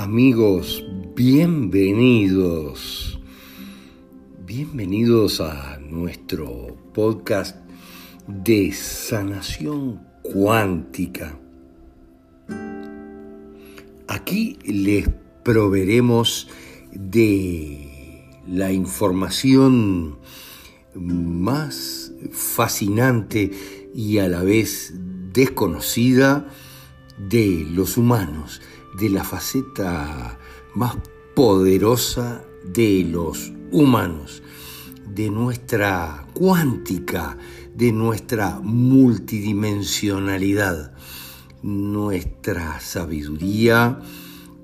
Amigos, bienvenidos. Bienvenidos a nuestro podcast de sanación cuántica. Aquí les proveeremos de la información más fascinante y a la vez desconocida de los humanos, de la faceta más poderosa de los humanos, de nuestra cuántica, de nuestra multidimensionalidad, nuestra sabiduría.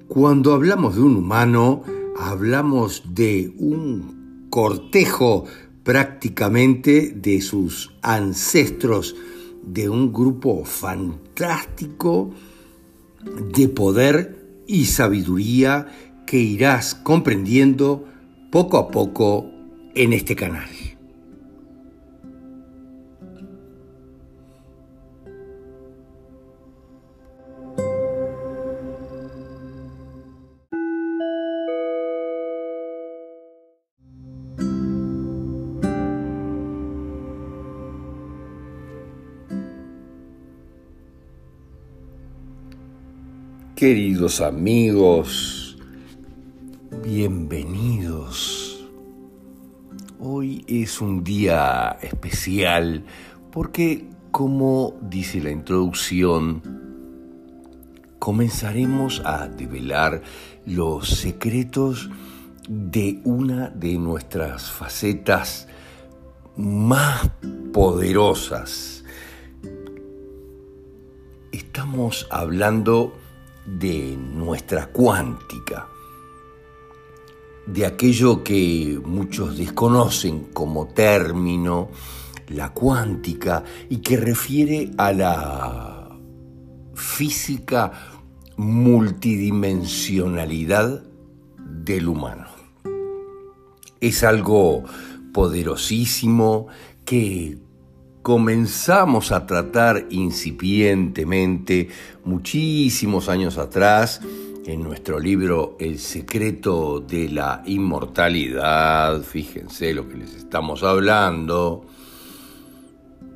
Cuando hablamos de un humano, hablamos de un cortejo prácticamente de sus ancestros, de un grupo fantástico de poder y sabiduría que irás comprendiendo poco a poco en este canal. Queridos amigos, bienvenidos. Hoy es un día especial porque, como dice la introducción, comenzaremos a develar los secretos de una de nuestras facetas más poderosas. Estamos hablando de nuestra cuántica, de aquello que muchos desconocen como término, la cuántica, y que refiere a la física multidimensionalidad del humano. Es algo poderosísimo que comenzamos a tratar incipientemente muchísimos años atrás en nuestro libro El secreto de la inmortalidad, fíjense lo que les estamos hablando,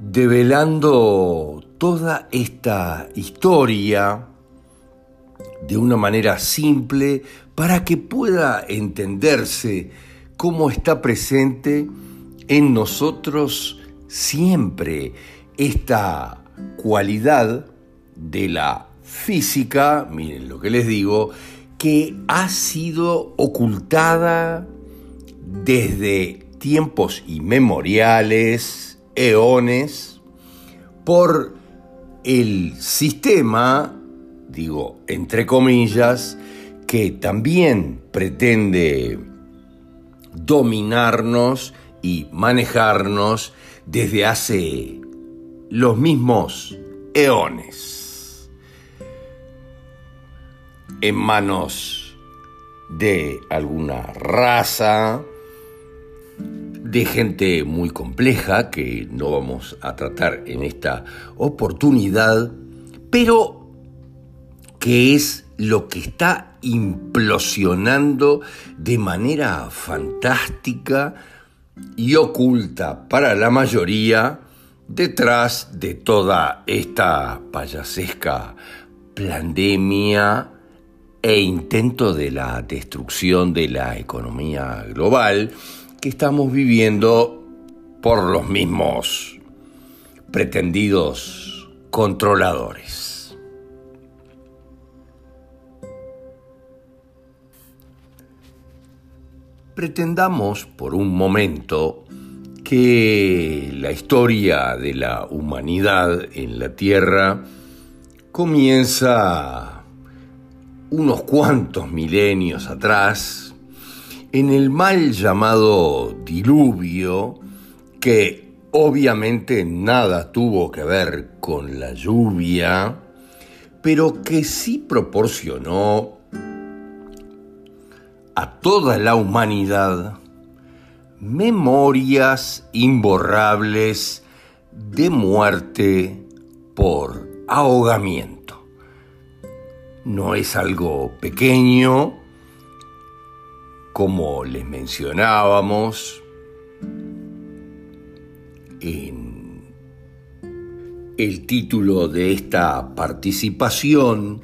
develando toda esta historia de una manera simple para que pueda entenderse cómo está presente en nosotros siempre esta cualidad de la física, miren lo que les digo, que ha sido ocultada desde tiempos inmemoriales, eones, por el sistema, digo, entre comillas, que también pretende dominarnos y manejarnos desde hace los mismos eones, en manos de alguna raza, de gente muy compleja que no vamos a tratar en esta oportunidad, pero que es lo que está implosionando de manera fantástica y oculta para la mayoría detrás de toda esta payasesca pandemia e intento de la destrucción de la economía global que estamos viviendo por los mismos pretendidos controladores. Pretendamos por un momento que la historia de la humanidad en la Tierra comienza unos cuantos milenios atrás, en el mal llamado diluvio, que obviamente nada tuvo que ver con la lluvia, pero que sí proporcionó a toda la humanidad memorias imborrables de muerte por ahogamiento. no es algo pequeño, como les mencionábamos en el título de esta participación,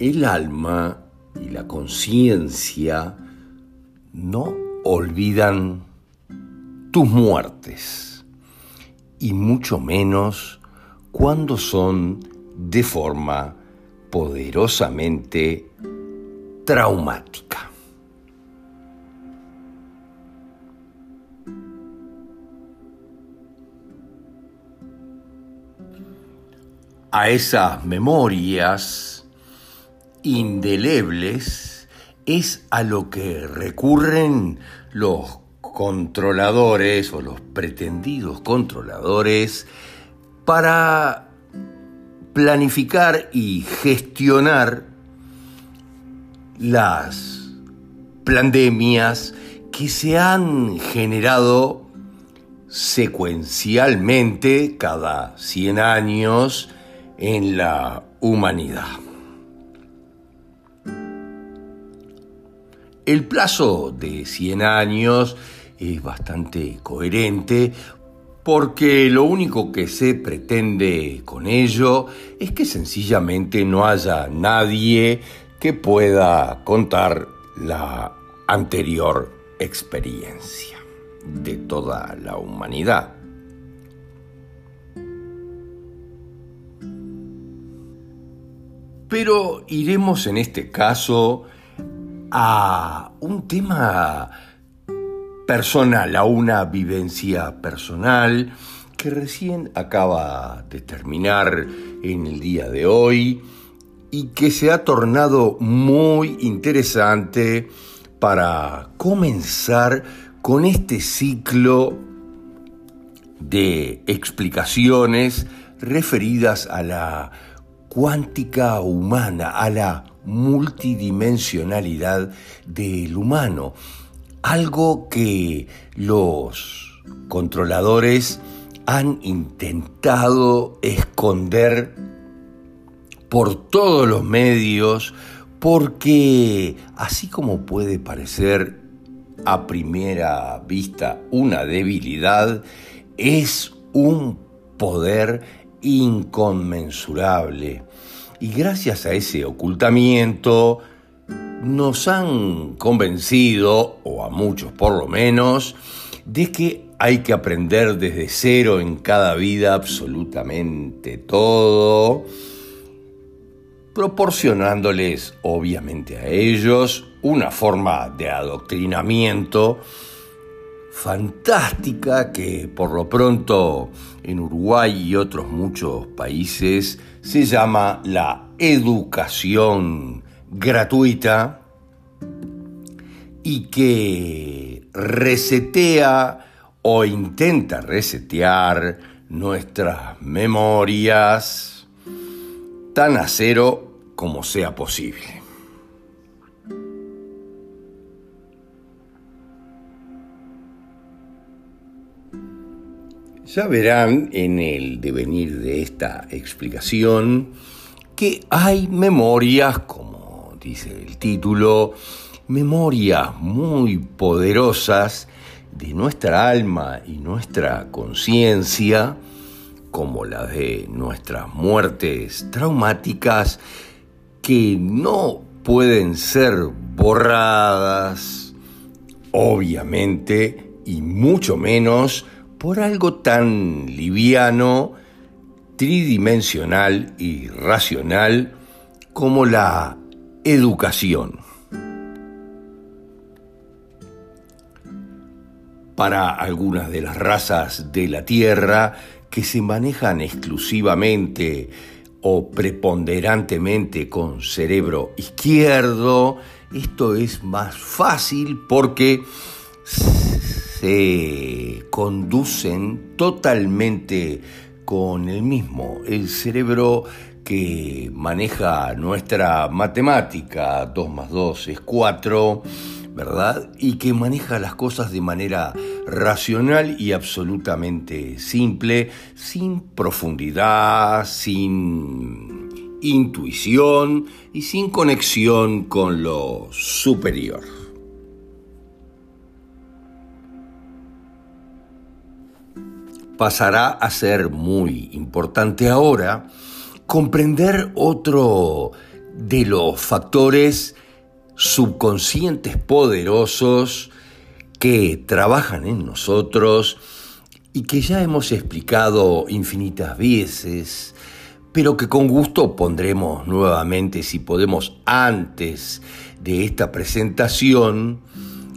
el alma y la conciencia no olvidan tus muertes, y mucho menos cuando son de forma poderosamente traumática. A esas memorias indelebles es a lo que recurren los controladores o los pretendidos controladores para planificar y gestionar las pandemias que se han generado secuencialmente cada 100 años en la humanidad. El plazo de 100 años es bastante coherente porque lo único que se pretende con ello es que sencillamente no haya nadie que pueda contar la anterior experiencia de toda la humanidad. Pero iremos en este caso a un tema personal, a una vivencia personal que recién acaba de terminar en el día de hoy y que se ha tornado muy interesante para comenzar con este ciclo de explicaciones referidas a la cuántica humana, a la multidimensionalidad del humano algo que los controladores han intentado esconder por todos los medios porque así como puede parecer a primera vista una debilidad, es un poder inconmensurable. Y gracias a ese ocultamiento, nos han convencido, o a muchos por lo menos, de que hay que aprender desde cero en cada vida absolutamente todo, proporcionándoles obviamente a ellos una forma de adoctrinamiento fantástica que por lo pronto en Uruguay y otros muchos países se llama la educación gratuita y que resetea o intenta resetear nuestras memorias tan a cero como sea posible. Ya verán en el devenir de esta explicación que hay memorias como dice el título, memorias muy poderosas de nuestra alma y nuestra conciencia, como la de nuestras muertes traumáticas, que no pueden ser borradas, obviamente, y mucho menos por algo tan liviano, tridimensional y racional como la Educación. Para algunas de las razas de la Tierra que se manejan exclusivamente o preponderantemente con cerebro izquierdo, esto es más fácil porque se conducen totalmente con el mismo. El cerebro que maneja nuestra matemática, 2 más 2 es 4, ¿verdad? Y que maneja las cosas de manera racional y absolutamente simple, sin profundidad, sin intuición y sin conexión con lo superior. Pasará a ser muy importante ahora comprender otro de los factores subconscientes poderosos que trabajan en nosotros y que ya hemos explicado infinitas veces, pero que con gusto pondremos nuevamente si podemos antes de esta presentación,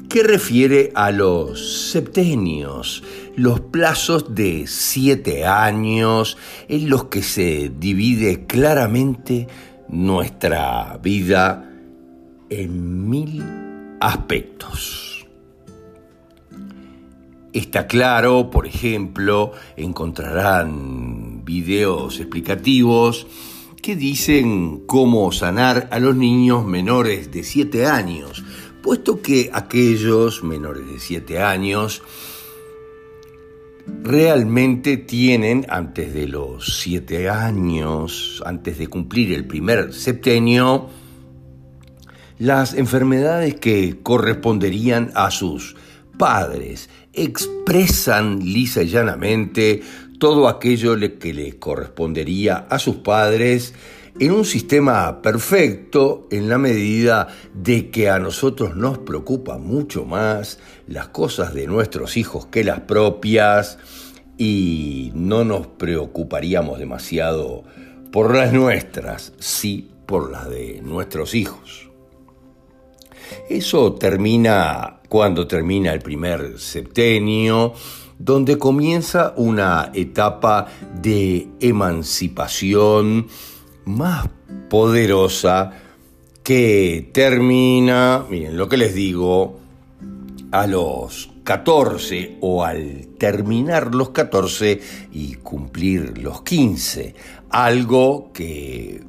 que refiere a los septenios, los plazos de siete años en los que se divide claramente nuestra vida en mil aspectos. Está claro, por ejemplo, encontrarán videos explicativos que dicen cómo sanar a los niños menores de 7 años, puesto que aquellos menores de 7 años realmente tienen, antes de los 7 años, antes de cumplir el primer septenio, las enfermedades que corresponderían a sus padres. Expresan lisa y llanamente todo aquello que le correspondería a sus padres en un sistema perfecto en la medida de que a nosotros nos preocupa mucho más las cosas de nuestros hijos que las propias y no nos preocuparíamos demasiado por las nuestras, sí por las de nuestros hijos. Eso termina cuando termina el primer septenio, donde comienza una etapa de emancipación más poderosa que termina, miren lo que les digo, a los 14 o al terminar los 14 y cumplir los 15, algo que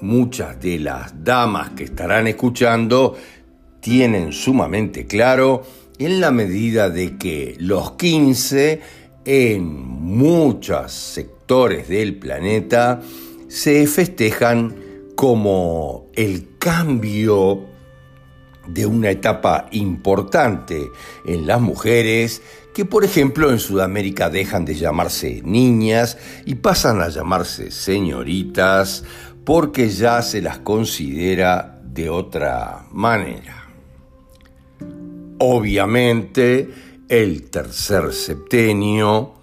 muchas de las damas que estarán escuchando tienen sumamente claro en la medida de que los 15 en muchos sectores del planeta se festejan como el cambio de una etapa importante en las mujeres que por ejemplo en Sudamérica dejan de llamarse niñas y pasan a llamarse señoritas porque ya se las considera de otra manera. Obviamente, el tercer septenio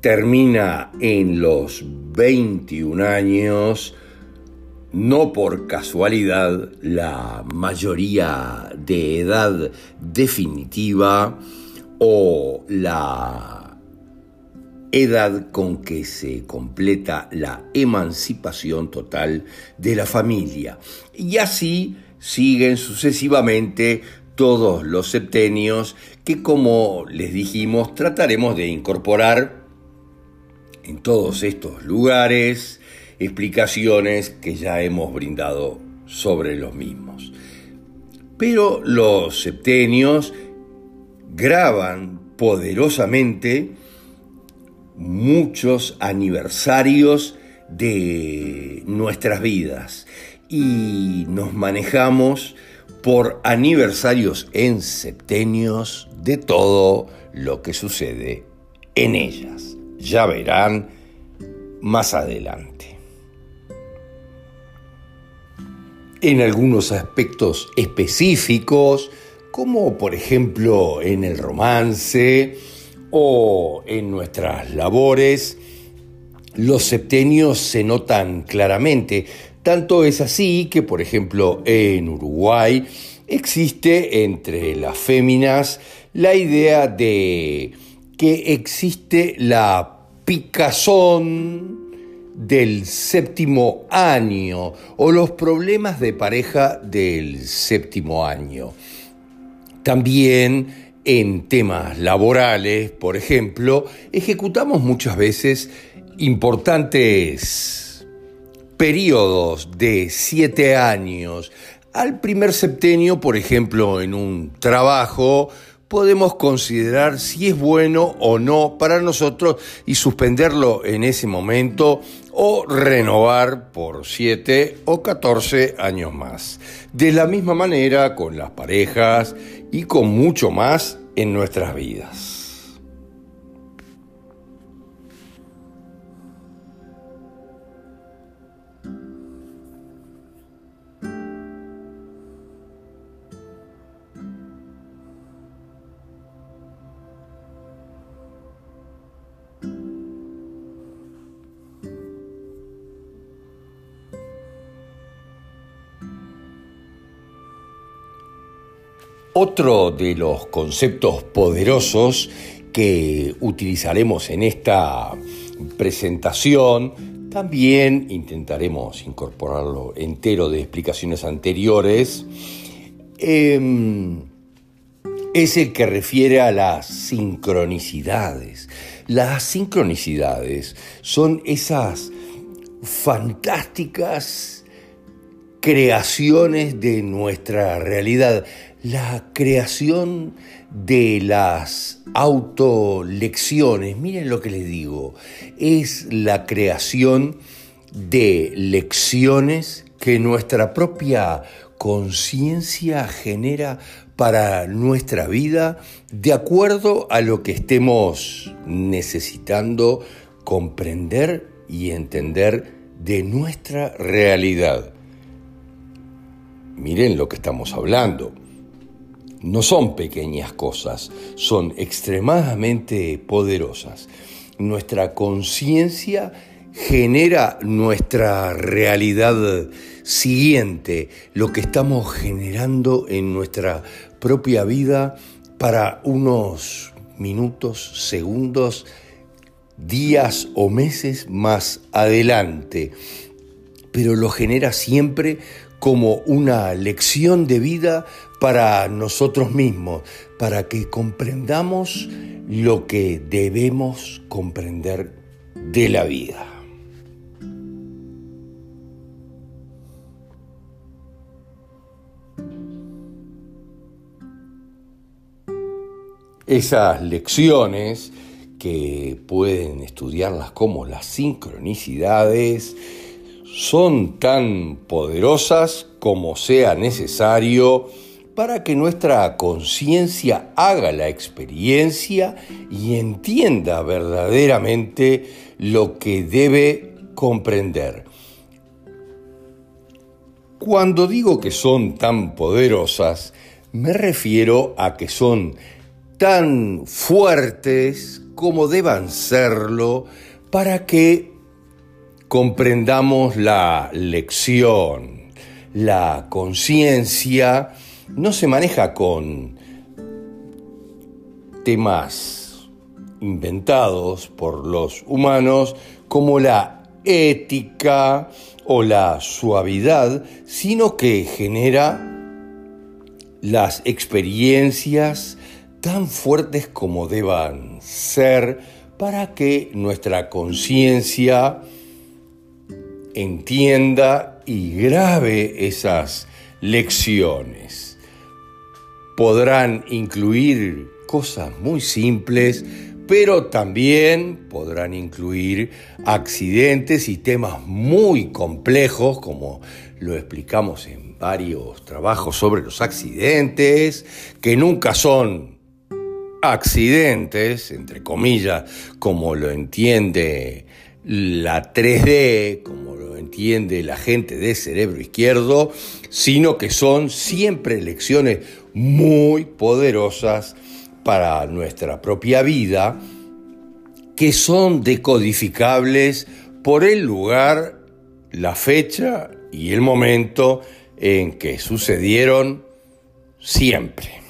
termina en los 21 años, no por casualidad, la mayoría de edad definitiva o la edad con que se completa la emancipación total de la familia. Y así siguen sucesivamente todos los septenios que, como les dijimos, trataremos de incorporar en todos estos lugares explicaciones que ya hemos brindado sobre los mismos. Pero los septenios graban poderosamente muchos aniversarios de nuestras vidas y nos manejamos por aniversarios en septenios de todo lo que sucede en ellas. Ya verán más adelante. En algunos aspectos específicos, como por ejemplo en el romance, o en nuestras labores, los septenios se notan claramente. Tanto es así que, por ejemplo, en Uruguay existe entre las féminas la idea de que existe la picazón del séptimo año o los problemas de pareja del séptimo año. También en temas laborales, por ejemplo, ejecutamos muchas veces importantes periodos de siete años. Al primer septenio, por ejemplo, en un trabajo, podemos considerar si es bueno o no para nosotros y suspenderlo en ese momento o renovar por 7 o 14 años más. De la misma manera con las parejas y con mucho más en nuestras vidas. Otro de los conceptos poderosos que utilizaremos en esta presentación, también intentaremos incorporarlo entero de explicaciones anteriores, em, es el que refiere a las sincronicidades. Las sincronicidades son esas fantásticas creaciones de nuestra realidad la creación de las autolecciones, miren lo que les digo, es la creación de lecciones que nuestra propia conciencia genera para nuestra vida de acuerdo a lo que estemos necesitando comprender y entender de nuestra realidad. Miren lo que estamos hablando no son pequeñas cosas, son extremadamente poderosas. Nuestra conciencia genera nuestra realidad siguiente, lo que estamos generando en nuestra propia vida para unos minutos, segundos, días o meses más adelante, pero lo genera siempre como una lección de vida para nosotros mismos, para que comprendamos lo que debemos comprender de la vida. Esas lecciones que pueden estudiarlas como las sincronicidades, son tan poderosas como sea necesario para que nuestra conciencia haga la experiencia y entienda verdaderamente lo que debe comprender. Cuando digo que son tan poderosas, me refiero a que son tan fuertes como deban serlo para que comprendamos la lección, la conciencia, no se maneja con temas inventados por los humanos como la ética o la suavidad, sino que genera las experiencias tan fuertes como deban ser para que nuestra conciencia entienda y grabe esas lecciones podrán incluir cosas muy simples, pero también podrán incluir accidentes y temas muy complejos, como lo explicamos en varios trabajos sobre los accidentes, que nunca son accidentes, entre comillas, como lo entiende la 3D, como lo entiende la gente de cerebro izquierdo, sino que son siempre lecciones muy poderosas para nuestra propia vida, que son decodificables por el lugar, la fecha y el momento en que sucedieron siempre.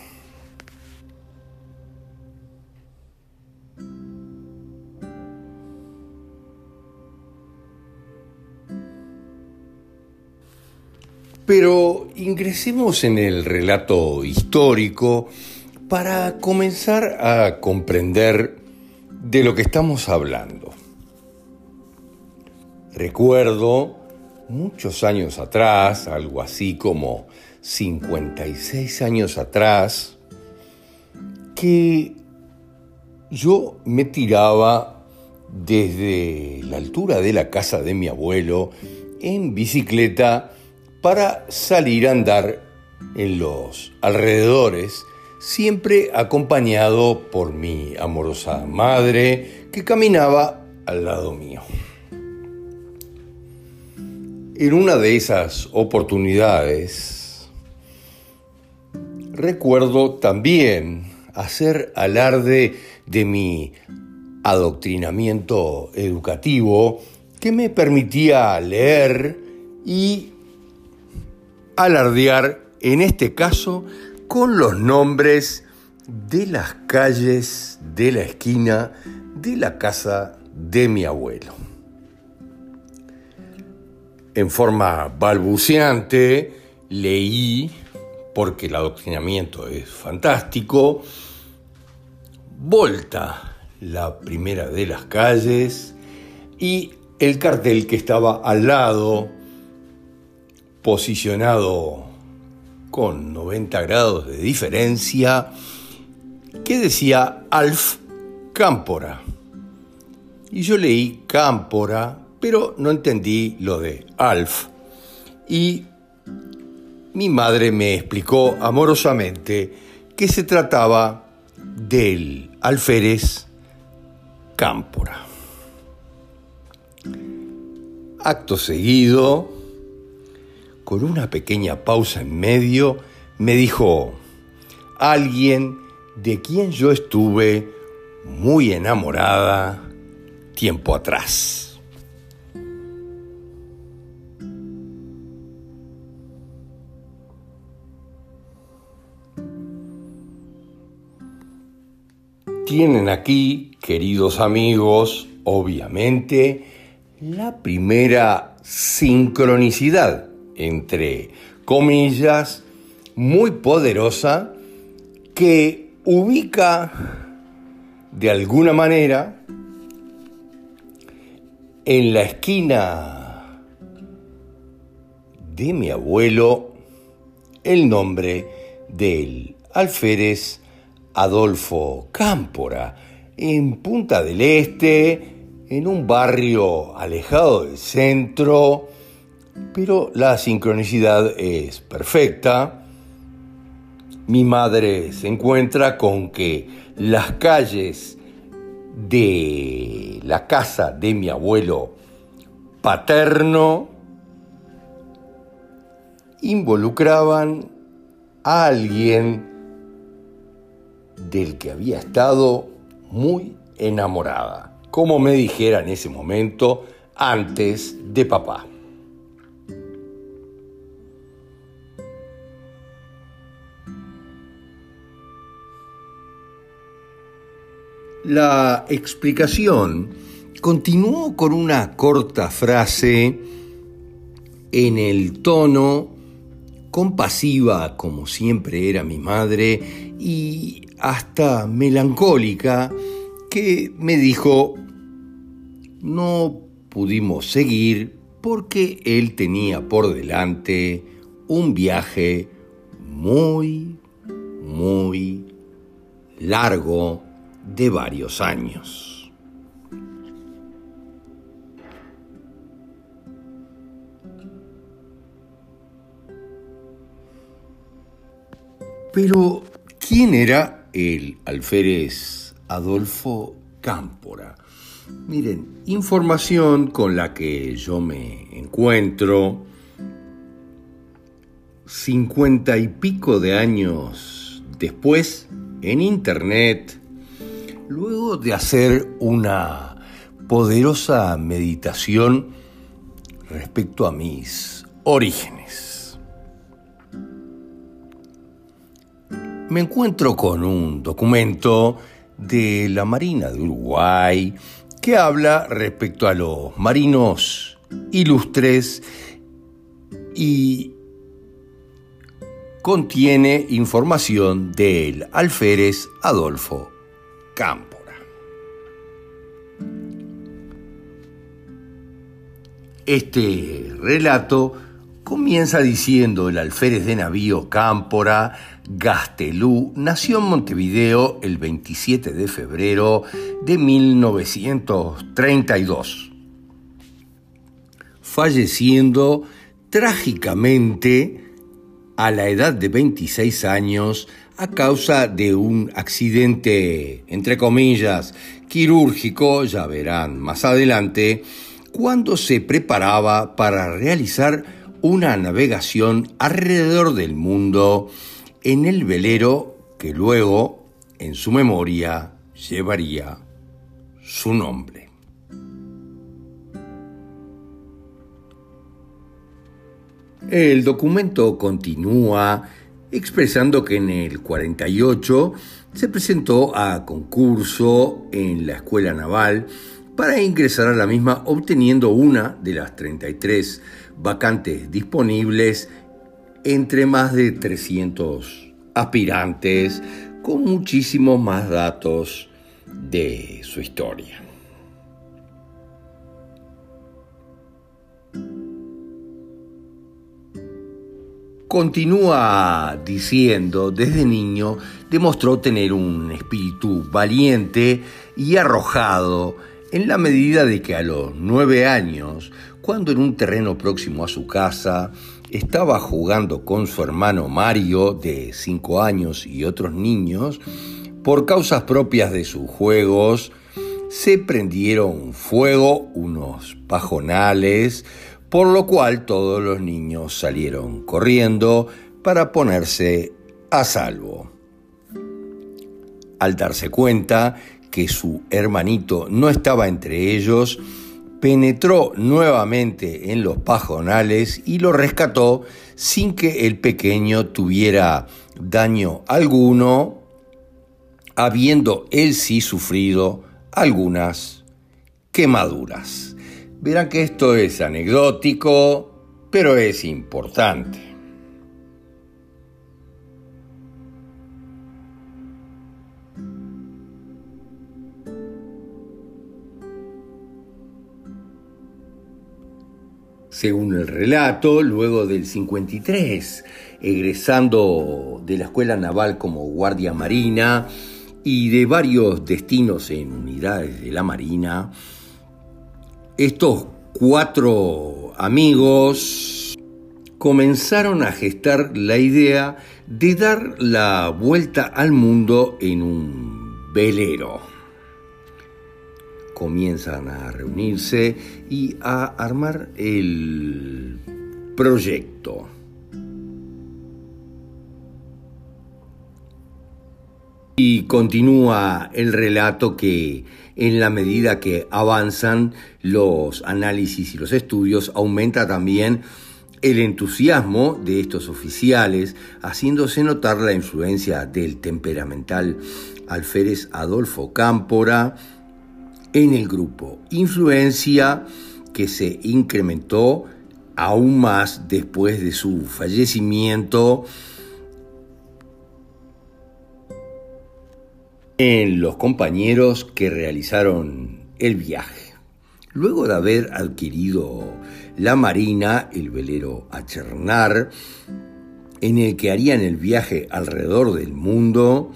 Pero ingresemos en el relato histórico para comenzar a comprender de lo que estamos hablando. Recuerdo muchos años atrás, algo así como 56 años atrás, que yo me tiraba desde la altura de la casa de mi abuelo en bicicleta para salir a andar en los alrededores, siempre acompañado por mi amorosa madre que caminaba al lado mío. En una de esas oportunidades, recuerdo también hacer alarde de mi adoctrinamiento educativo que me permitía leer y alardear, en este caso, con los nombres de las calles de la esquina de la casa de mi abuelo. En forma balbuceante leí, porque el adoctrinamiento es fantástico, Volta, la primera de las calles, y el cartel que estaba al lado, posicionado con 90 grados de diferencia, que decía Alf Cámpora. Y yo leí Cámpora, pero no entendí lo de Alf. Y mi madre me explicó amorosamente que se trataba del alférez Cámpora. Acto seguido, con una pequeña pausa en medio, me dijo, alguien de quien yo estuve muy enamorada tiempo atrás. Tienen aquí, queridos amigos, obviamente, la primera sincronicidad entre comillas muy poderosa que ubica de alguna manera en la esquina de mi abuelo el nombre del alférez Adolfo Cámpora, en Punta del Este, en un barrio alejado del centro, pero la sincronicidad es perfecta. Mi madre se encuentra con que las calles de la casa de mi abuelo paterno involucraban a alguien del que había estado muy enamorada, como me dijera en ese momento antes de papá. La explicación continuó con una corta frase en el tono compasiva como siempre era mi madre y hasta melancólica que me dijo no pudimos seguir porque él tenía por delante un viaje muy, muy largo de varios años. Pero, ¿quién era el alférez Adolfo Cámpora? Miren, información con la que yo me encuentro cincuenta y pico de años después en internet, luego de hacer una poderosa meditación respecto a mis orígenes. me encuentro con un documento de la Marina de Uruguay que habla respecto a los marinos ilustres y contiene información del alférez Adolfo Este relato Comienza diciendo el alférez de navío Cámpora, Gastelú, nació en Montevideo el 27 de febrero de 1932, falleciendo trágicamente a la edad de 26 años a causa de un accidente, entre comillas, quirúrgico, ya verán más adelante, cuando se preparaba para realizar una navegación alrededor del mundo en el velero que luego, en su memoria, llevaría su nombre. El documento continúa expresando que en el 48 se presentó a concurso en la Escuela Naval para ingresar a la misma obteniendo una de las 33 vacantes disponibles entre más de 300 aspirantes con muchísimos más datos de su historia. Continúa diciendo, desde niño demostró tener un espíritu valiente y arrojado en la medida de que a los nueve años cuando en un terreno próximo a su casa estaba jugando con su hermano Mario, de 5 años, y otros niños, por causas propias de sus juegos, se prendieron fuego unos pajonales, por lo cual todos los niños salieron corriendo para ponerse a salvo. Al darse cuenta que su hermanito no estaba entre ellos, penetró nuevamente en los pajonales y lo rescató sin que el pequeño tuviera daño alguno, habiendo él sí sufrido algunas quemaduras. Verán que esto es anecdótico, pero es importante. Según el relato, luego del 53, egresando de la Escuela Naval como Guardia Marina y de varios destinos en unidades de la Marina, estos cuatro amigos comenzaron a gestar la idea de dar la vuelta al mundo en un velero comienzan a reunirse y a armar el proyecto. Y continúa el relato que en la medida que avanzan los análisis y los estudios, aumenta también el entusiasmo de estos oficiales, haciéndose notar la influencia del temperamental alférez Adolfo Cámpora, en el grupo, influencia que se incrementó aún más después de su fallecimiento en los compañeros que realizaron el viaje. Luego de haber adquirido la marina, el velero Achernar, en el que harían el viaje alrededor del mundo,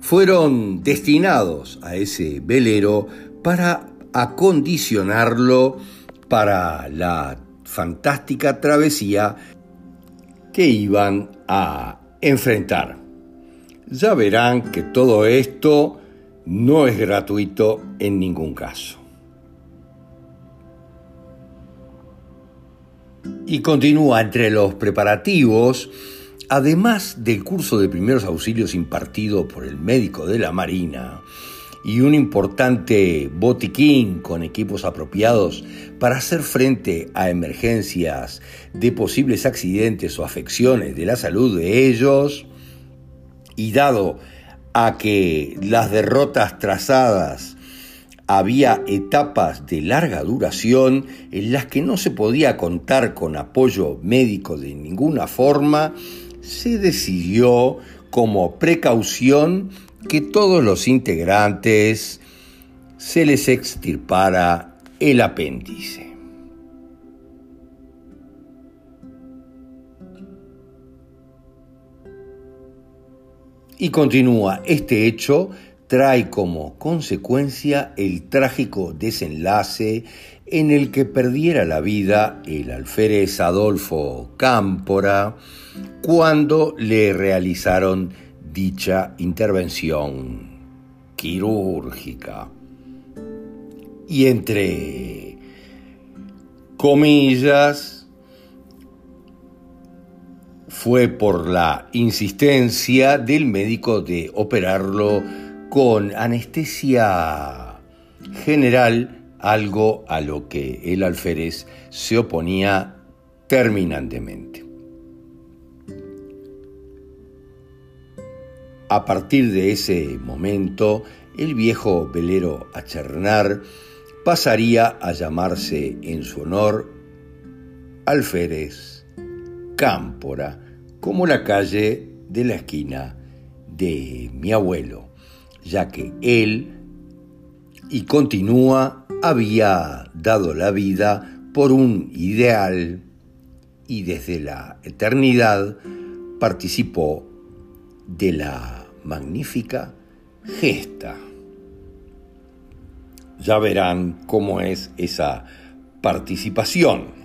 fueron destinados a ese velero para acondicionarlo para la fantástica travesía que iban a enfrentar. Ya verán que todo esto no es gratuito en ningún caso. Y continúa entre los preparativos además del curso de primeros auxilios impartido por el médico de la Marina y un importante botiquín con equipos apropiados para hacer frente a emergencias de posibles accidentes o afecciones de la salud de ellos, y dado a que las derrotas trazadas había etapas de larga duración en las que no se podía contar con apoyo médico de ninguna forma, se decidió como precaución que todos los integrantes se les extirpara el apéndice. Y continúa, este hecho trae como consecuencia el trágico desenlace en el que perdiera la vida el alférez Adolfo Cámpora cuando le realizaron dicha intervención quirúrgica. Y entre comillas, fue por la insistencia del médico de operarlo con anestesia general algo a lo que el alférez se oponía terminantemente. A partir de ese momento, el viejo velero Achernar pasaría a llamarse en su honor Alférez Cámpora, como la calle de la esquina de mi abuelo, ya que él y continúa había dado la vida por un ideal y desde la eternidad participó de la magnífica gesta. Ya verán cómo es esa participación.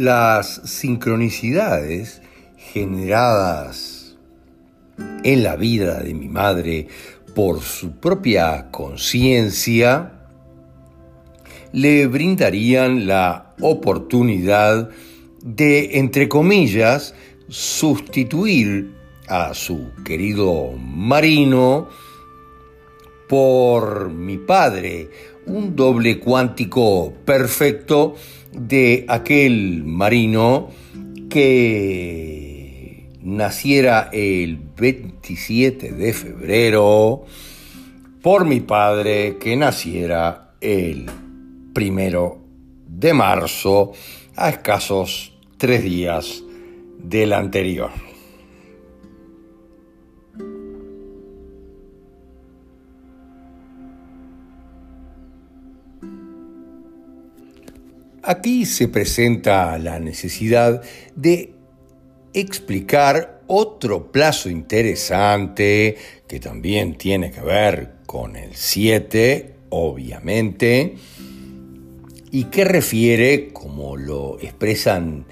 Las sincronicidades generadas en la vida de mi madre por su propia conciencia le brindarían la oportunidad de, entre comillas, sustituir a su querido marino por mi padre, un doble cuántico perfecto de aquel marino que naciera el 27 de febrero por mi padre que naciera el primero de marzo a escasos tres días del anterior. Aquí se presenta la necesidad de explicar otro plazo interesante que también tiene que ver con el 7, obviamente, y que refiere, como lo expresan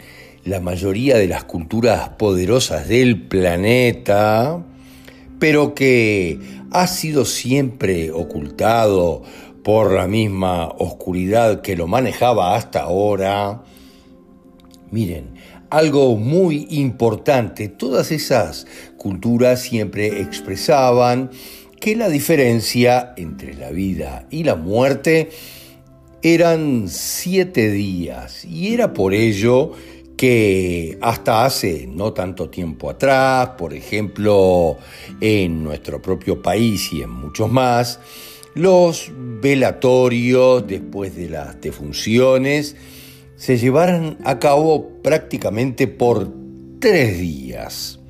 la mayoría de las culturas poderosas del planeta, pero que ha sido siempre ocultado por la misma oscuridad que lo manejaba hasta ahora. Miren, algo muy importante, todas esas culturas siempre expresaban que la diferencia entre la vida y la muerte eran siete días y era por ello que hasta hace no tanto tiempo atrás, por ejemplo, en nuestro propio país y en muchos más, los velatorios después de las defunciones se llevaran a cabo prácticamente por tres días.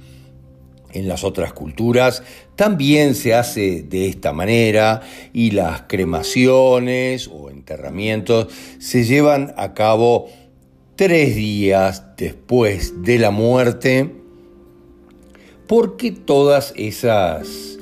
En las otras culturas también se hace de esta manera y las cremaciones o enterramientos se llevan a cabo tres días después de la muerte porque todas esas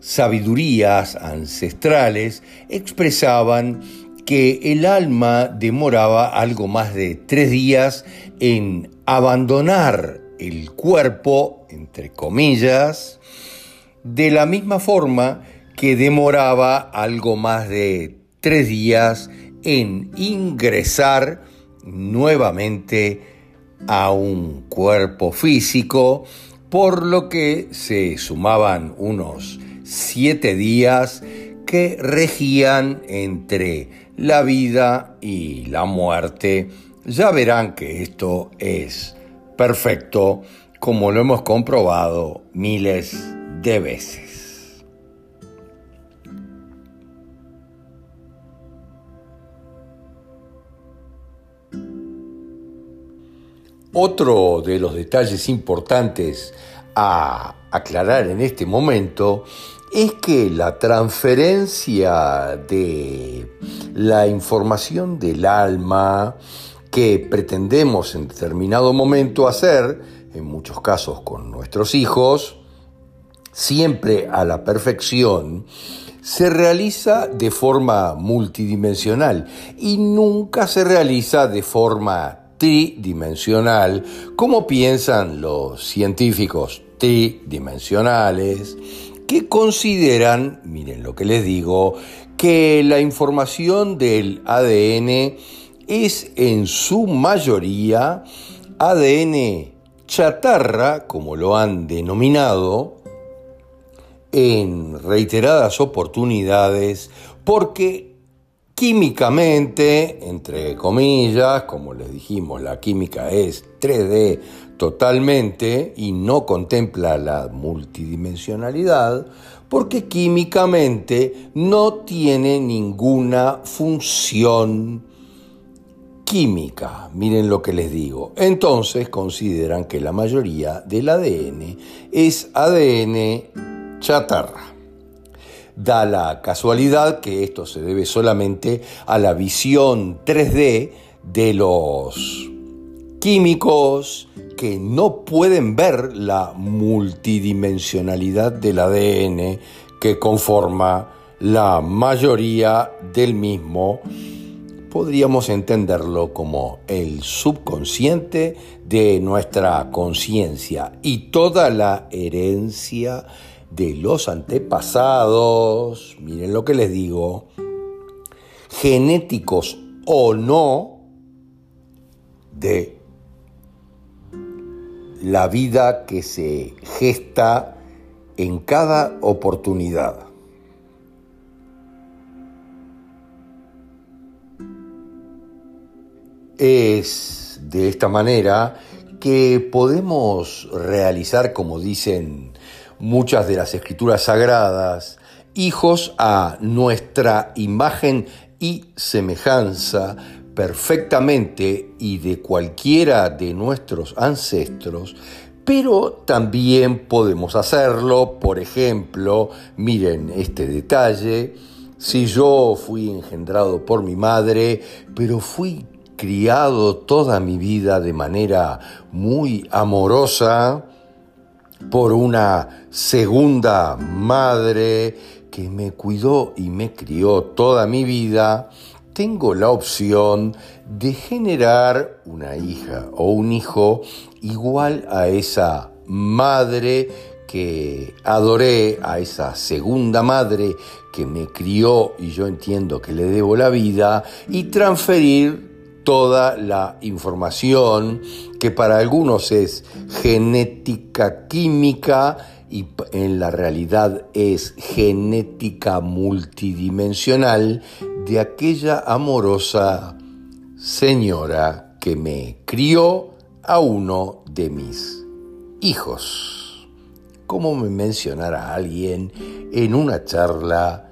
sabidurías ancestrales expresaban que el alma demoraba algo más de tres días en abandonar el cuerpo, entre comillas, de la misma forma que demoraba algo más de tres días en ingresar nuevamente a un cuerpo físico, por lo que se sumaban unos siete días que regían entre la vida y la muerte. Ya verán que esto es perfecto, como lo hemos comprobado miles de veces. Otro de los detalles importantes a aclarar en este momento es que la transferencia de la información del alma que pretendemos en determinado momento hacer, en muchos casos con nuestros hijos, siempre a la perfección, se realiza de forma multidimensional y nunca se realiza de forma tridimensional, como piensan los científicos tridimensionales, que consideran, miren lo que les digo, que la información del ADN es en su mayoría ADN chatarra, como lo han denominado, en reiteradas oportunidades, porque químicamente, entre comillas, como les dijimos, la química es 3D totalmente y no contempla la multidimensionalidad, porque químicamente no tiene ninguna función química. Miren lo que les digo. Entonces consideran que la mayoría del ADN es ADN chatarra. Da la casualidad que esto se debe solamente a la visión 3D de los químicos que no pueden ver la multidimensionalidad del ADN que conforma la mayoría del mismo, podríamos entenderlo como el subconsciente de nuestra conciencia y toda la herencia de los antepasados, miren lo que les digo, genéticos o no, de la vida que se gesta en cada oportunidad. Es de esta manera que podemos realizar, como dicen muchas de las escrituras sagradas, hijos a nuestra imagen y semejanza, perfectamente y de cualquiera de nuestros ancestros, pero también podemos hacerlo, por ejemplo, miren este detalle, si yo fui engendrado por mi madre, pero fui criado toda mi vida de manera muy amorosa por una segunda madre que me cuidó y me crió toda mi vida, tengo la opción de generar una hija o un hijo igual a esa madre que adoré, a esa segunda madre que me crió y yo entiendo que le debo la vida, y transferir toda la información que para algunos es genética química, y en la realidad es genética multidimensional de aquella amorosa señora que me crió a uno de mis hijos. Como me mencionara alguien en una charla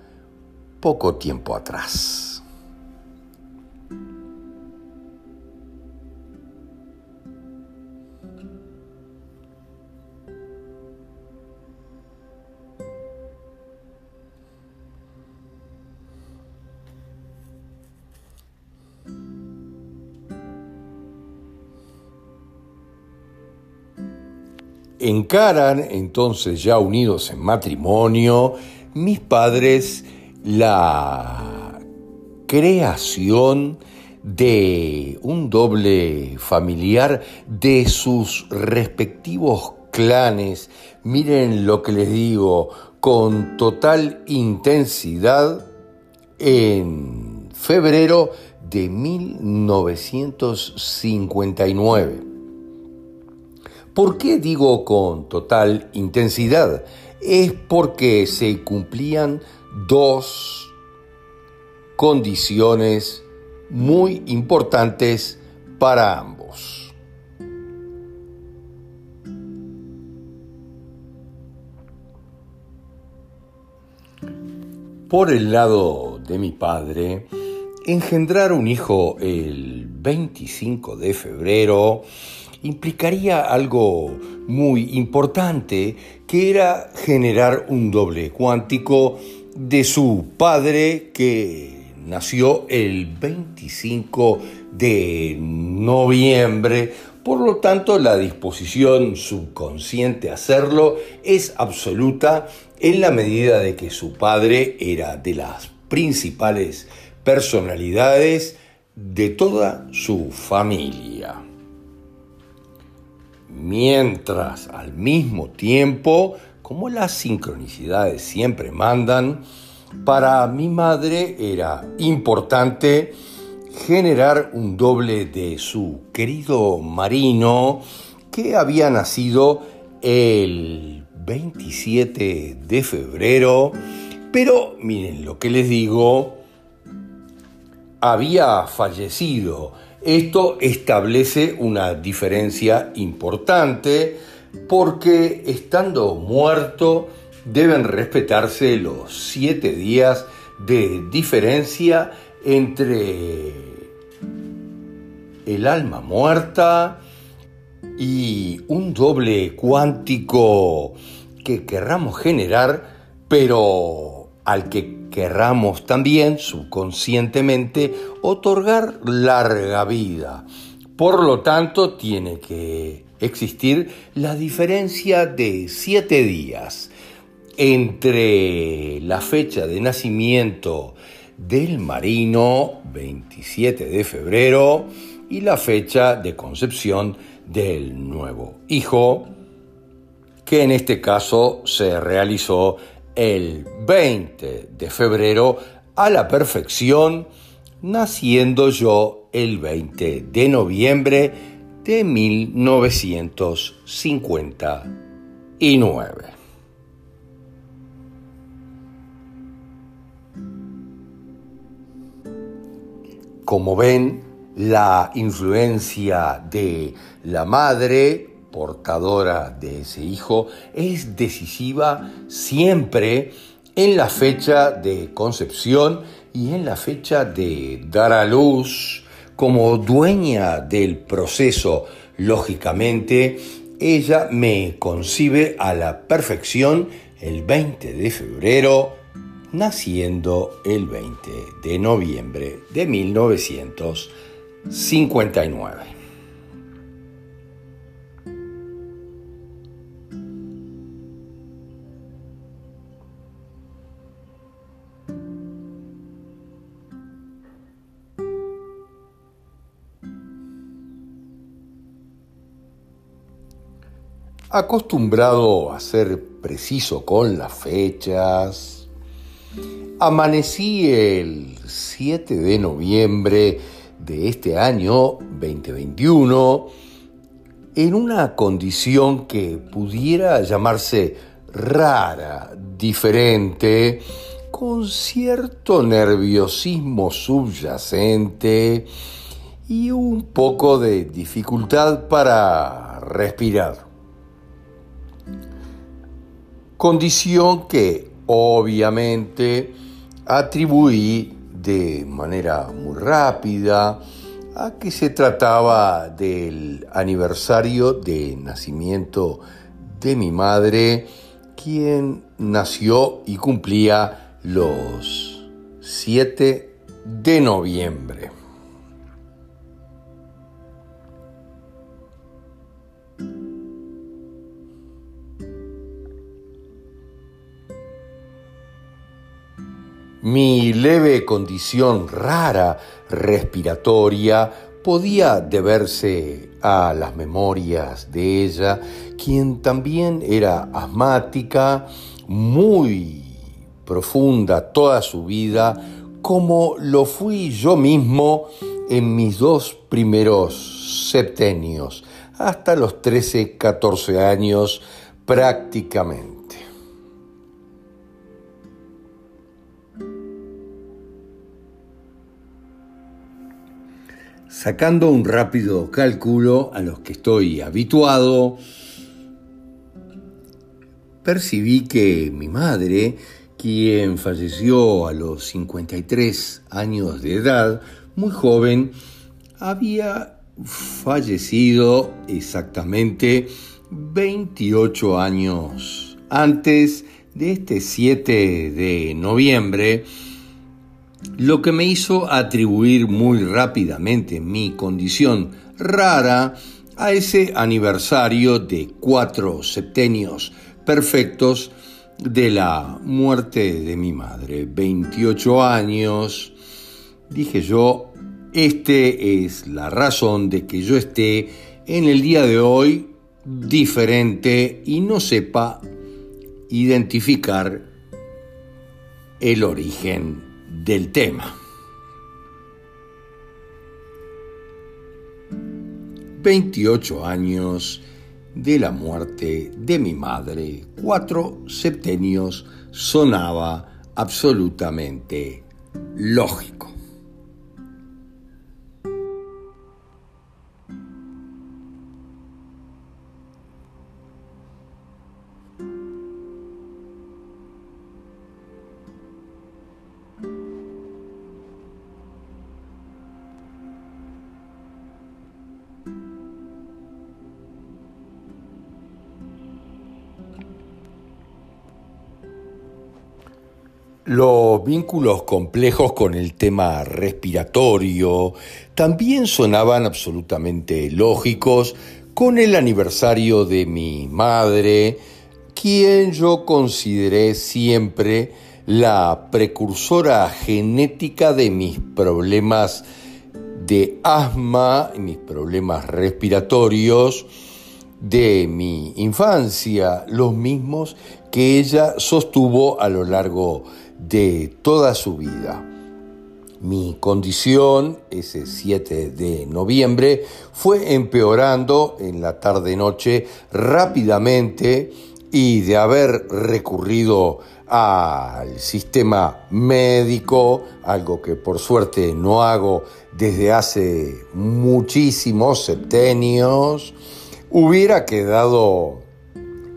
poco tiempo atrás. Encaran entonces ya unidos en matrimonio mis padres la creación de un doble familiar de sus respectivos clanes. Miren lo que les digo, con total intensidad en febrero de 1959. ¿Por qué digo con total intensidad? Es porque se cumplían dos condiciones muy importantes para ambos. Por el lado de mi padre, engendrar un hijo el 25 de febrero implicaría algo muy importante, que era generar un doble cuántico de su padre que nació el 25 de noviembre. Por lo tanto, la disposición subconsciente a hacerlo es absoluta en la medida de que su padre era de las principales personalidades de toda su familia mientras al mismo tiempo, como las sincronicidades siempre mandan, para mi madre era importante generar un doble de su querido marino que había nacido el 27 de febrero, pero miren lo que les digo, había fallecido esto establece una diferencia importante porque estando muerto deben respetarse los siete días de diferencia entre el alma muerta y un doble cuántico que querramos generar, pero al que querramos también subconscientemente otorgar larga vida. Por lo tanto, tiene que existir la diferencia de siete días entre la fecha de nacimiento del marino, 27 de febrero, y la fecha de concepción del nuevo hijo, que en este caso se realizó el 20 de febrero a la perfección, naciendo yo el 20 de noviembre de 1959. Como ven, la influencia de la madre portadora de ese hijo es decisiva siempre en la fecha de concepción y en la fecha de dar a luz como dueña del proceso. Lógicamente, ella me concibe a la perfección el 20 de febrero, naciendo el 20 de noviembre de 1959. Acostumbrado a ser preciso con las fechas, amanecí el 7 de noviembre de este año 2021 en una condición que pudiera llamarse rara, diferente, con cierto nerviosismo subyacente y un poco de dificultad para respirar. Condición que obviamente atribuí de manera muy rápida a que se trataba del aniversario de nacimiento de mi madre, quien nació y cumplía los 7 de noviembre. Mi leve condición rara respiratoria podía deberse a las memorias de ella, quien también era asmática, muy profunda toda su vida, como lo fui yo mismo en mis dos primeros septenios, hasta los 13, 14 años prácticamente. Sacando un rápido cálculo a los que estoy habituado, percibí que mi madre, quien falleció a los 53 años de edad, muy joven, había fallecido exactamente 28 años antes de este 7 de noviembre, lo que me hizo atribuir muy rápidamente mi condición rara a ese aniversario de cuatro septenios perfectos de la muerte de mi madre, 28 años, dije yo, este es la razón de que yo esté en el día de hoy diferente y no sepa identificar el origen del tema. 28 años de la muerte de mi madre, cuatro septenios, sonaba absolutamente lógico. Los vínculos complejos con el tema respiratorio también sonaban absolutamente lógicos con el aniversario de mi madre, quien yo consideré siempre la precursora genética de mis problemas de asma, mis problemas respiratorios de mi infancia, los mismos que ella sostuvo a lo largo de toda su vida. Mi condición, ese 7 de noviembre, fue empeorando en la tarde-noche rápidamente y de haber recurrido al sistema médico, algo que por suerte no hago desde hace muchísimos septenios, hubiera quedado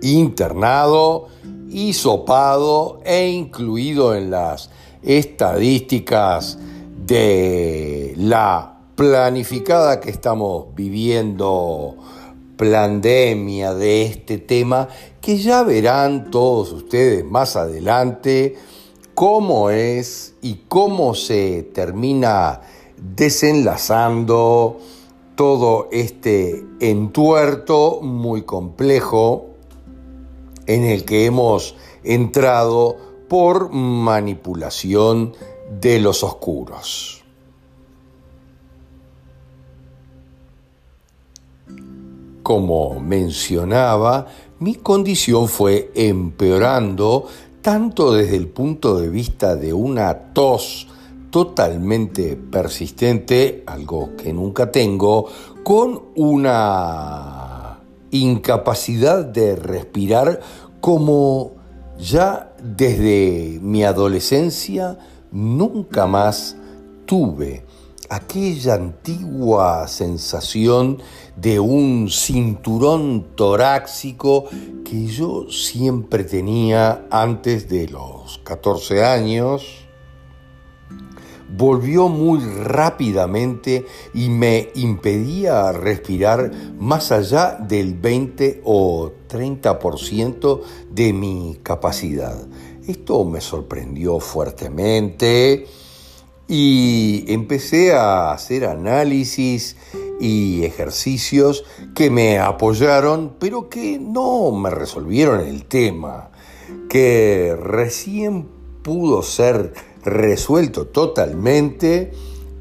internado hisopado e incluido en las estadísticas de la planificada que estamos viviendo pandemia de este tema, que ya verán todos ustedes más adelante cómo es y cómo se termina desenlazando todo este entuerto muy complejo en el que hemos entrado por manipulación de los oscuros. Como mencionaba, mi condición fue empeorando tanto desde el punto de vista de una tos totalmente persistente, algo que nunca tengo, con una incapacidad de respirar como ya desde mi adolescencia nunca más tuve aquella antigua sensación de un cinturón torácico que yo siempre tenía antes de los 14 años volvió muy rápidamente y me impedía respirar más allá del 20 o 30% de mi capacidad. Esto me sorprendió fuertemente y empecé a hacer análisis y ejercicios que me apoyaron, pero que no me resolvieron el tema, que recién pudo ser resuelto totalmente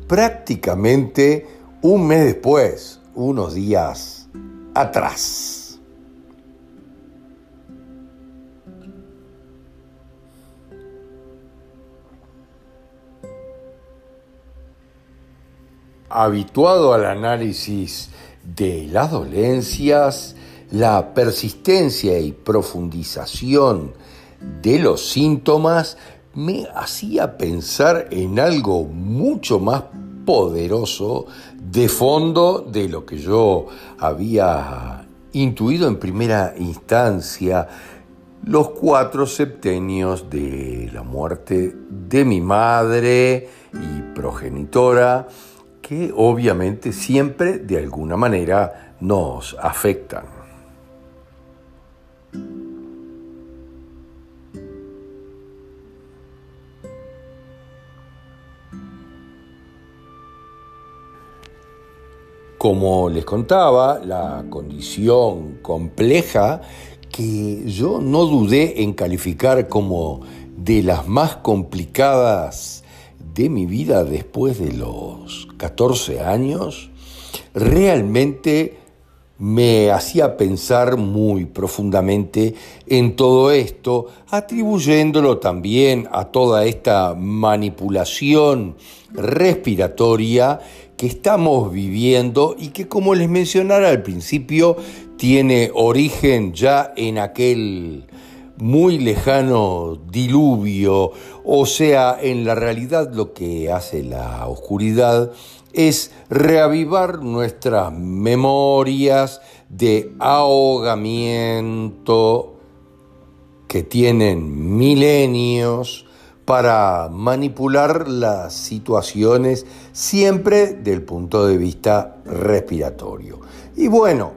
prácticamente un mes después, unos días atrás. Habituado al análisis de las dolencias, la persistencia y profundización de los síntomas me hacía pensar en algo mucho más poderoso de fondo de lo que yo había intuido en primera instancia, los cuatro septenios de la muerte de mi madre y progenitora, que obviamente siempre de alguna manera nos afectan. Como les contaba, la condición compleja que yo no dudé en calificar como de las más complicadas de mi vida después de los 14 años, realmente me hacía pensar muy profundamente en todo esto, atribuyéndolo también a toda esta manipulación respiratoria que estamos viviendo y que como les mencionara al principio tiene origen ya en aquel muy lejano diluvio, o sea, en la realidad lo que hace la oscuridad es reavivar nuestras memorias de ahogamiento que tienen milenios para manipular las situaciones siempre del punto de vista respiratorio. Y bueno,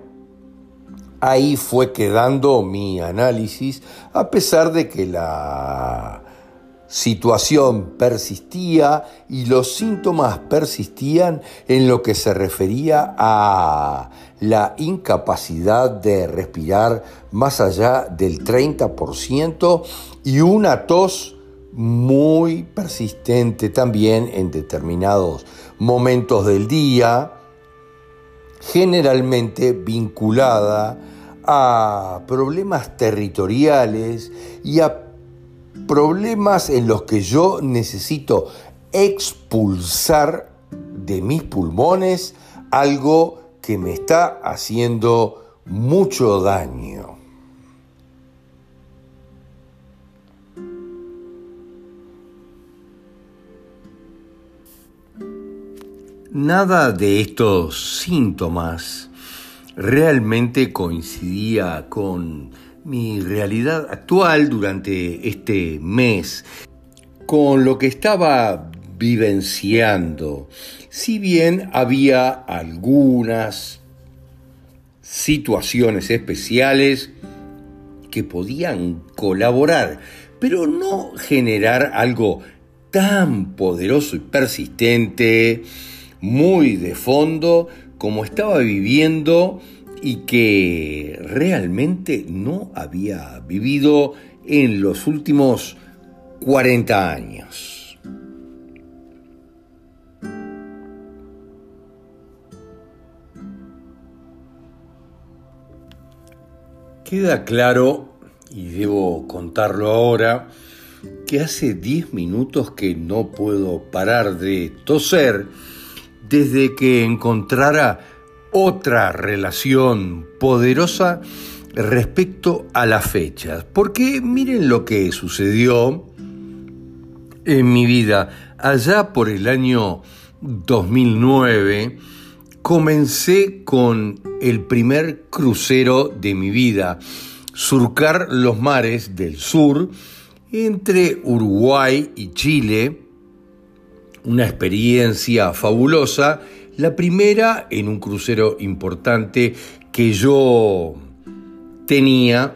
ahí fue quedando mi análisis, a pesar de que la situación persistía y los síntomas persistían en lo que se refería a la incapacidad de respirar más allá del 30% y una tos muy persistente también en determinados momentos del día, generalmente vinculada a problemas territoriales y a problemas en los que yo necesito expulsar de mis pulmones algo que me está haciendo mucho daño. Nada de estos síntomas realmente coincidía con mi realidad actual durante este mes, con lo que estaba vivenciando, si bien había algunas situaciones especiales que podían colaborar, pero no generar algo tan poderoso y persistente, muy de fondo, como estaba viviendo y que realmente no había vivido en los últimos 40 años. Queda claro, y debo contarlo ahora, que hace 10 minutos que no puedo parar de toser desde que encontrara otra relación poderosa respecto a las fechas. Porque miren lo que sucedió en mi vida. Allá por el año 2009 comencé con el primer crucero de mi vida, surcar los mares del sur entre Uruguay y Chile, una experiencia fabulosa la primera en un crucero importante que yo tenía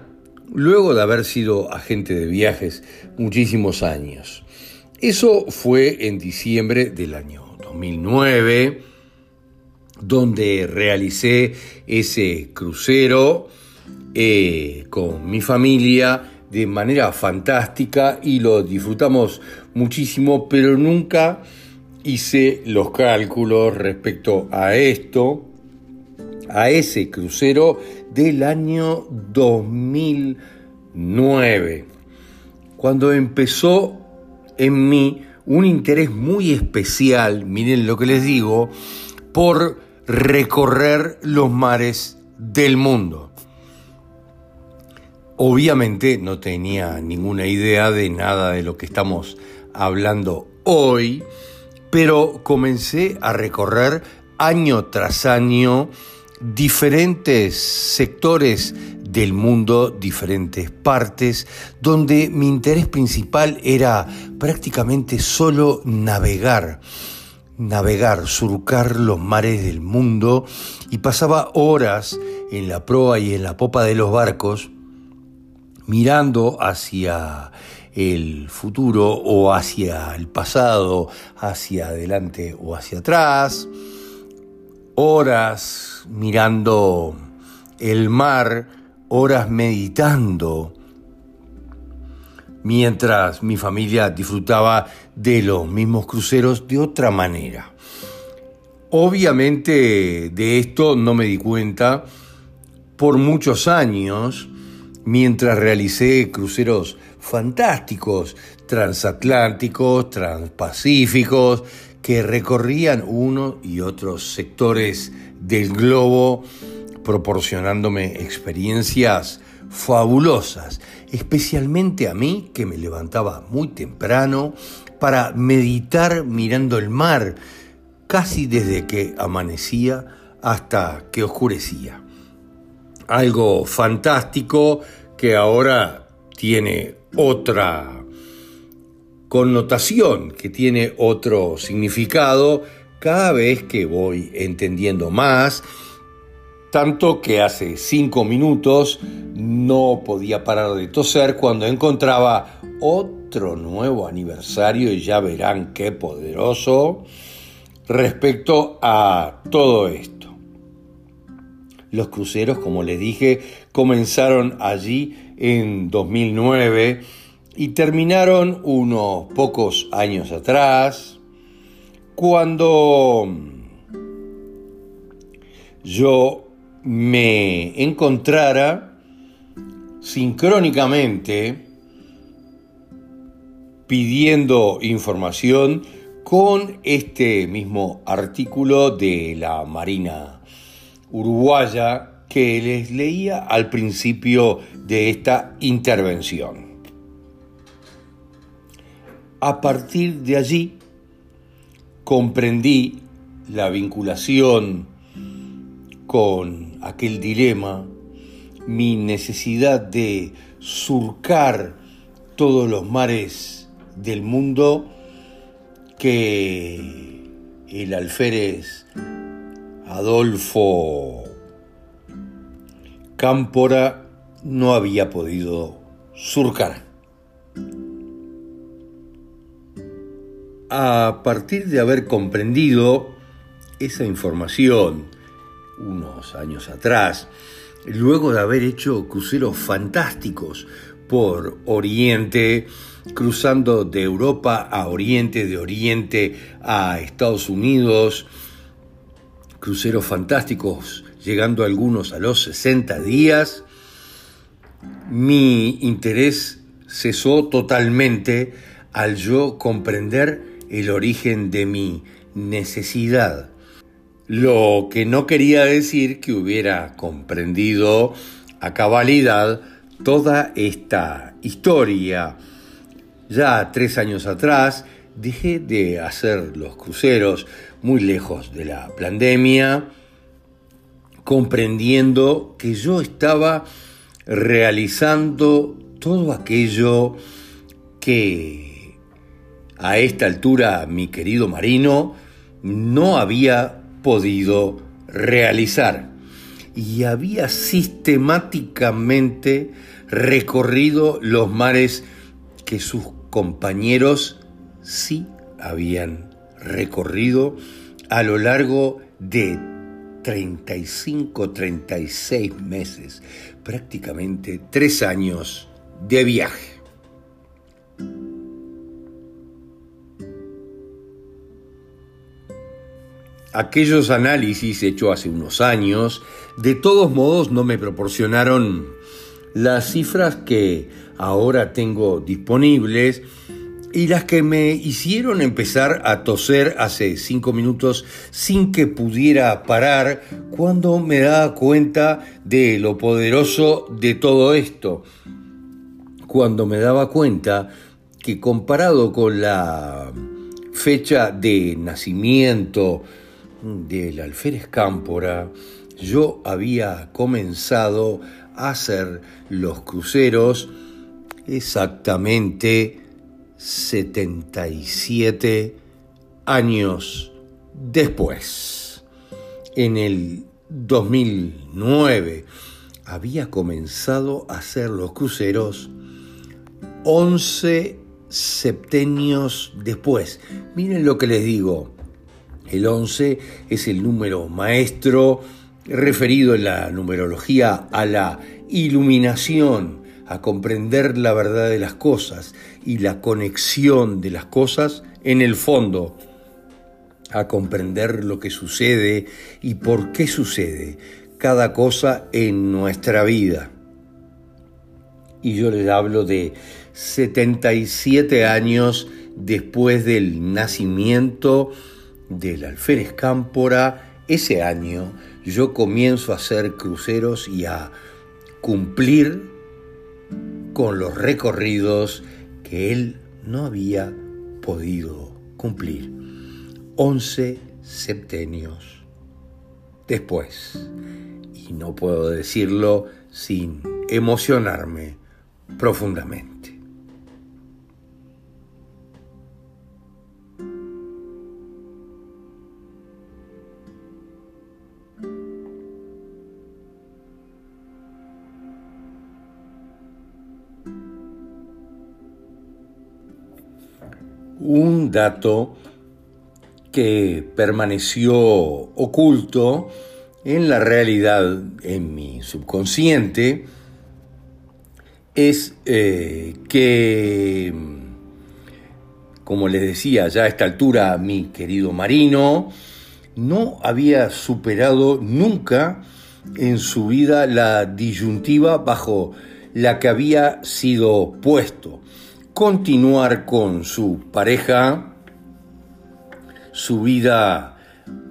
luego de haber sido agente de viajes muchísimos años. Eso fue en diciembre del año 2009, donde realicé ese crucero eh, con mi familia de manera fantástica y lo disfrutamos muchísimo, pero nunca hice los cálculos respecto a esto, a ese crucero del año 2009, cuando empezó en mí un interés muy especial, miren lo que les digo, por recorrer los mares del mundo. Obviamente no tenía ninguna idea de nada de lo que estamos hablando hoy, pero comencé a recorrer año tras año diferentes sectores del mundo, diferentes partes, donde mi interés principal era prácticamente solo navegar, navegar, surcar los mares del mundo y pasaba horas en la proa y en la popa de los barcos mirando hacia el futuro o hacia el pasado, hacia adelante o hacia atrás, horas mirando el mar, horas meditando, mientras mi familia disfrutaba de los mismos cruceros de otra manera. Obviamente de esto no me di cuenta por muchos años, mientras realicé cruceros fantásticos, transatlánticos, transpacíficos, que recorrían uno y otros sectores del globo, proporcionándome experiencias fabulosas, especialmente a mí que me levantaba muy temprano para meditar mirando el mar, casi desde que amanecía hasta que oscurecía. Algo fantástico que ahora tiene otra connotación, que tiene otro significado cada vez que voy entendiendo más, tanto que hace cinco minutos no podía parar de toser cuando encontraba otro nuevo aniversario, y ya verán qué poderoso, respecto a todo esto. Los cruceros, como les dije, comenzaron allí en 2009 y terminaron unos pocos años atrás, cuando yo me encontrara sincrónicamente pidiendo información con este mismo artículo de la Marina Uruguaya que les leía al principio de esta intervención. A partir de allí comprendí la vinculación con aquel dilema, mi necesidad de surcar todos los mares del mundo que el alférez Adolfo Cámpora no había podido surcar. A partir de haber comprendido esa información unos años atrás, luego de haber hecho cruceros fantásticos por Oriente, cruzando de Europa a Oriente, de Oriente a Estados Unidos, cruceros fantásticos llegando algunos a los 60 días, mi interés cesó totalmente al yo comprender el origen de mi necesidad. Lo que no quería decir que hubiera comprendido a cabalidad toda esta historia. Ya tres años atrás dejé de hacer los cruceros muy lejos de la pandemia comprendiendo que yo estaba realizando todo aquello que a esta altura mi querido Marino no había podido realizar. Y había sistemáticamente recorrido los mares que sus compañeros sí habían recorrido a lo largo de 35, 36 meses, prácticamente tres años de viaje. Aquellos análisis hechos hace unos años, de todos modos no me proporcionaron las cifras que ahora tengo disponibles y las que me hicieron empezar a toser hace cinco minutos sin que pudiera parar cuando me daba cuenta de lo poderoso de todo esto. Cuando me daba cuenta que comparado con la fecha de nacimiento del alférez Cámpora, yo había comenzado a hacer los cruceros exactamente 77 años después. En el 2009 había comenzado a hacer los cruceros 11 septenios después. Miren lo que les digo. El 11 es el número maestro referido en la numerología a la iluminación, a comprender la verdad de las cosas y la conexión de las cosas en el fondo, a comprender lo que sucede y por qué sucede cada cosa en nuestra vida. Y yo les hablo de 77 años después del nacimiento del alférez Cámpora, ese año yo comienzo a hacer cruceros y a cumplir con los recorridos que él no había podido cumplir. Once septenios después. Y no puedo decirlo sin emocionarme profundamente. Dato que permaneció oculto en la realidad, en mi subconsciente, es eh, que, como les decía ya a esta altura mi querido Marino, no había superado nunca en su vida la disyuntiva bajo la que había sido puesto continuar con su pareja, su vida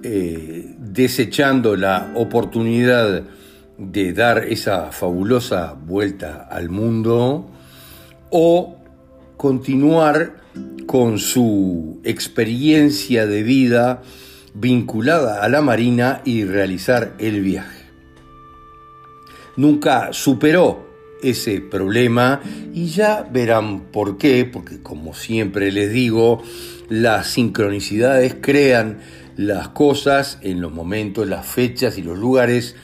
eh, desechando la oportunidad de dar esa fabulosa vuelta al mundo, o continuar con su experiencia de vida vinculada a la Marina y realizar el viaje. Nunca superó ese problema y ya verán por qué, porque como siempre les digo, las sincronicidades crean las cosas en los momentos, las fechas y los lugares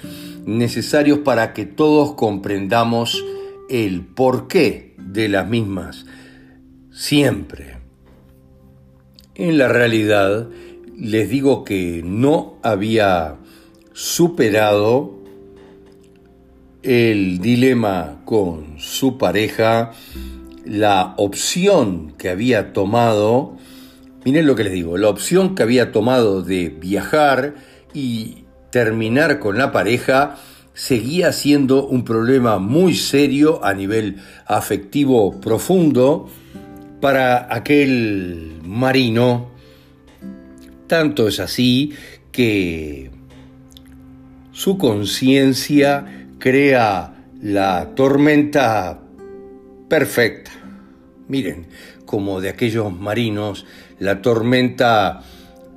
necesarios para que todos comprendamos el porqué de las mismas. Siempre. En la realidad, les digo que no había superado el dilema con su pareja, la opción que había tomado, miren lo que les digo, la opción que había tomado de viajar y terminar con la pareja seguía siendo un problema muy serio a nivel afectivo profundo para aquel marino. Tanto es así que su conciencia crea la tormenta perfecta. Miren, como de aquellos marinos, la tormenta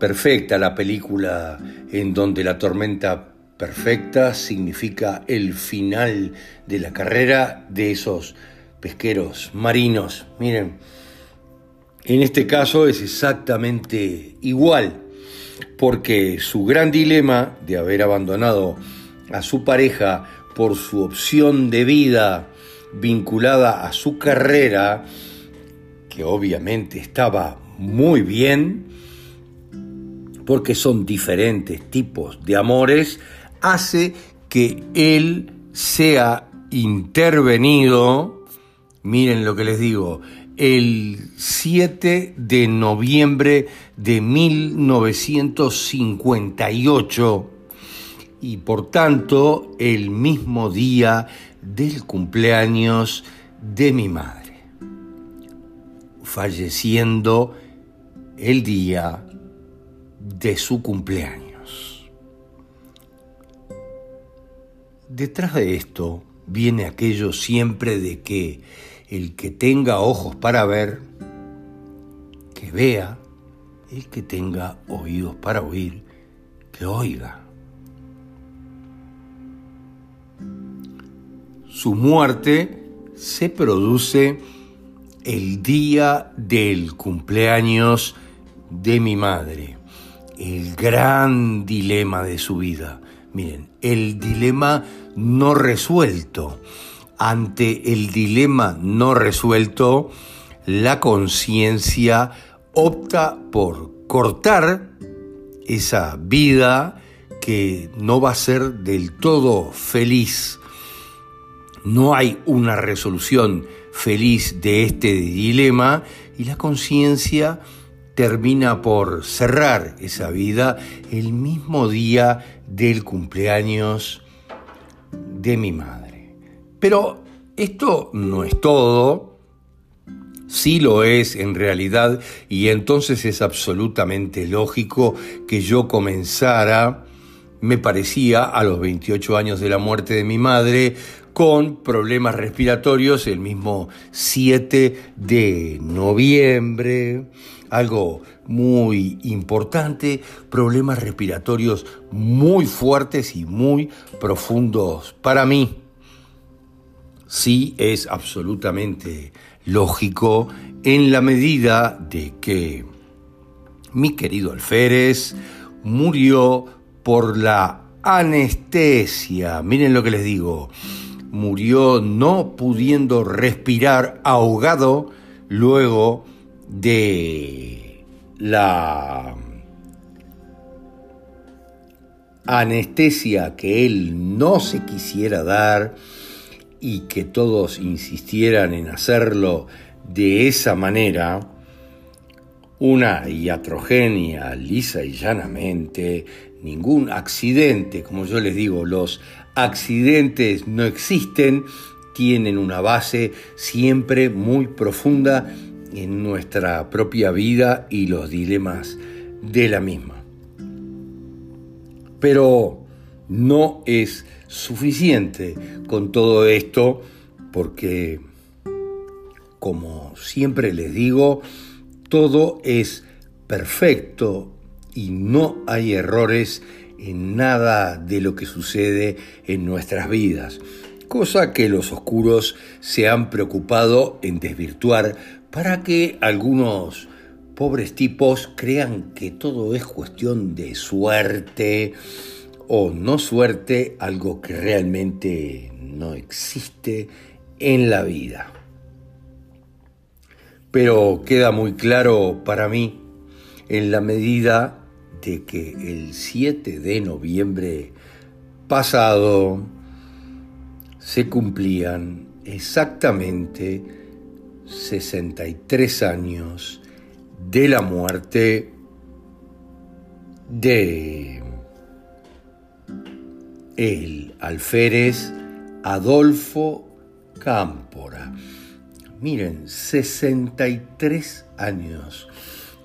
perfecta, la película en donde la tormenta perfecta significa el final de la carrera de esos pesqueros marinos. Miren, en este caso es exactamente igual, porque su gran dilema de haber abandonado a su pareja por su opción de vida vinculada a su carrera, que obviamente estaba muy bien, porque son diferentes tipos de amores, hace que él sea intervenido, miren lo que les digo, el 7 de noviembre de 1958 y por tanto el mismo día del cumpleaños de mi madre, falleciendo el día de su cumpleaños. Detrás de esto viene aquello siempre de que el que tenga ojos para ver, que vea, el que tenga oídos para oír, que oiga. Su muerte se produce el día del cumpleaños de mi madre, el gran dilema de su vida. Miren, el dilema no resuelto. Ante el dilema no resuelto, la conciencia opta por cortar esa vida que no va a ser del todo feliz. No hay una resolución feliz de este dilema y la conciencia termina por cerrar esa vida el mismo día del cumpleaños de mi madre. Pero esto no es todo, sí lo es en realidad y entonces es absolutamente lógico que yo comenzara, me parecía a los 28 años de la muerte de mi madre, con problemas respiratorios el mismo 7 de noviembre, algo muy importante, problemas respiratorios muy fuertes y muy profundos para mí. Sí es absolutamente lógico en la medida de que mi querido alférez murió por la anestesia. Miren lo que les digo murió no pudiendo respirar ahogado luego de la anestesia que él no se quisiera dar y que todos insistieran en hacerlo de esa manera, una iatrogenia lisa y llanamente, ningún accidente, como yo les digo, los accidentes no existen, tienen una base siempre muy profunda en nuestra propia vida y los dilemas de la misma. Pero no es suficiente con todo esto porque, como siempre les digo, todo es perfecto y no hay errores en nada de lo que sucede en nuestras vidas, cosa que los oscuros se han preocupado en desvirtuar para que algunos pobres tipos crean que todo es cuestión de suerte o no suerte, algo que realmente no existe en la vida. Pero queda muy claro para mí en la medida que el 7 de noviembre pasado se cumplían exactamente 63 años de la muerte de el alférez Adolfo Cámpora. Miren, 63 años.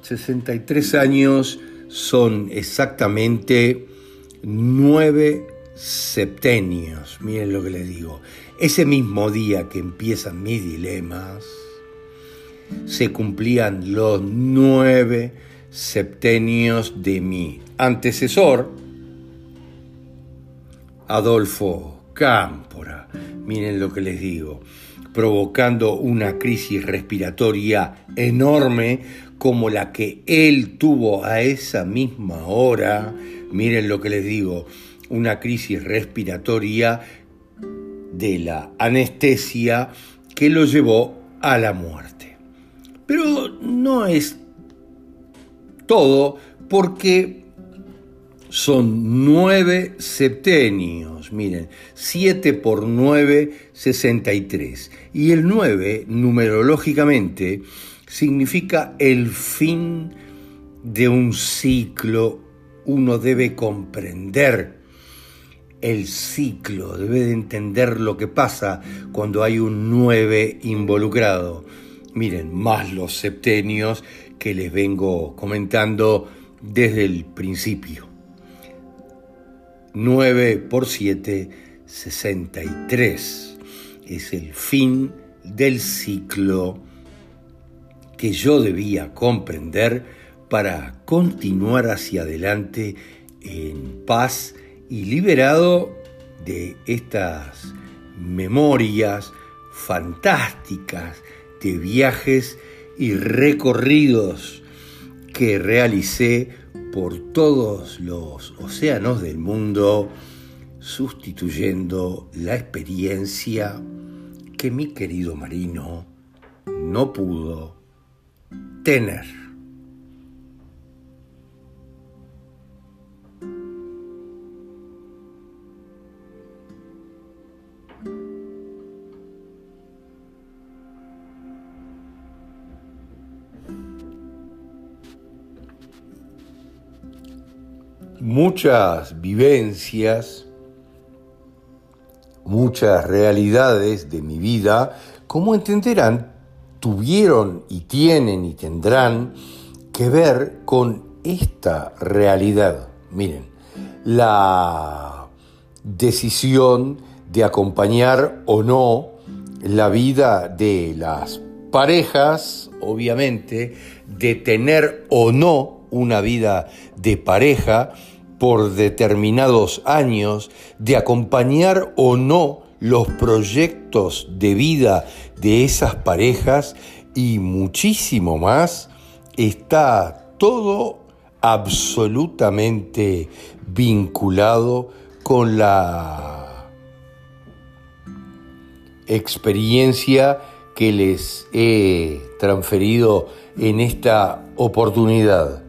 63 años son exactamente nueve septenios. Miren lo que les digo. Ese mismo día que empiezan mis dilemas, se cumplían los nueve septenios de mi antecesor, Adolfo Cámpora. Miren lo que les digo, provocando una crisis respiratoria enorme como la que él tuvo a esa misma hora, miren lo que les digo, una crisis respiratoria de la anestesia que lo llevó a la muerte. Pero no es todo porque son nueve septenios, miren, siete por nueve, sesenta y tres. Y el nueve, numerológicamente, significa el fin de un ciclo. Uno debe comprender el ciclo, debe de entender lo que pasa cuando hay un nueve involucrado. Miren, más los septenios que les vengo comentando desde el principio. 9 por 7, 63. Es el fin del ciclo que yo debía comprender para continuar hacia adelante en paz y liberado de estas memorias fantásticas de viajes y recorridos que realicé por todos los océanos del mundo, sustituyendo la experiencia que mi querido marino no pudo tener. muchas vivencias, muchas realidades de mi vida, como entenderán, tuvieron y tienen y tendrán que ver con esta realidad. Miren, la decisión de acompañar o no la vida de las parejas, obviamente, de tener o no una vida de pareja, por determinados años, de acompañar o no los proyectos de vida de esas parejas y muchísimo más, está todo absolutamente vinculado con la experiencia que les he transferido en esta oportunidad.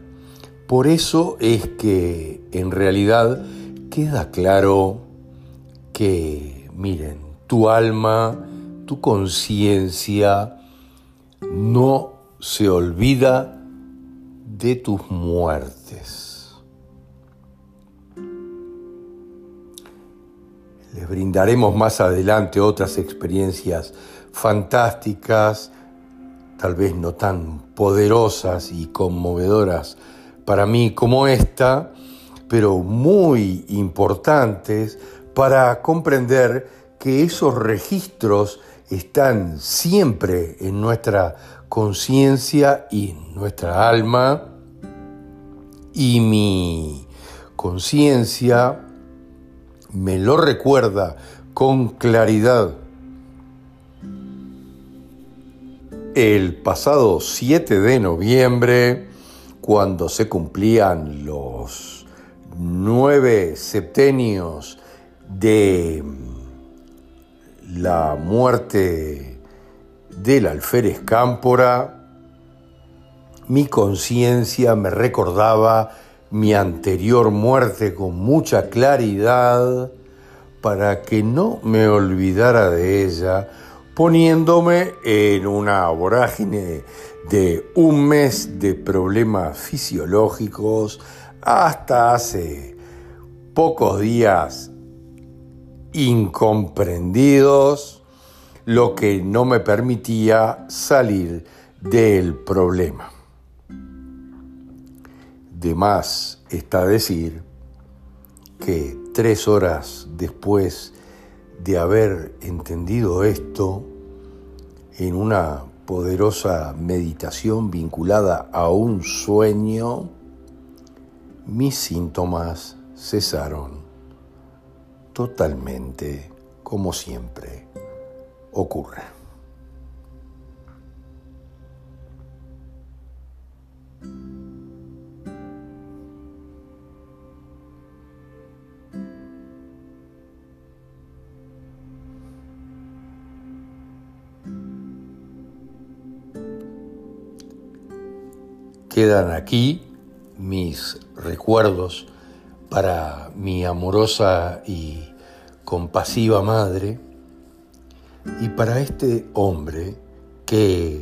Por eso es que en realidad queda claro que, miren, tu alma, tu conciencia no se olvida de tus muertes. Les brindaremos más adelante otras experiencias fantásticas, tal vez no tan poderosas y conmovedoras para mí como esta, pero muy importantes para comprender que esos registros están siempre en nuestra conciencia y en nuestra alma y mi conciencia me lo recuerda con claridad. El pasado 7 de noviembre cuando se cumplían los nueve septenios de la muerte del alférez Cámpora, mi conciencia me recordaba mi anterior muerte con mucha claridad para que no me olvidara de ella, poniéndome en una vorágine de un mes de problemas fisiológicos hasta hace pocos días incomprendidos, lo que no me permitía salir del problema. De más está decir que tres horas después de haber entendido esto, en una poderosa meditación vinculada a un sueño, mis síntomas cesaron totalmente como siempre ocurre. Quedan aquí mis recuerdos para mi amorosa y compasiva madre y para este hombre que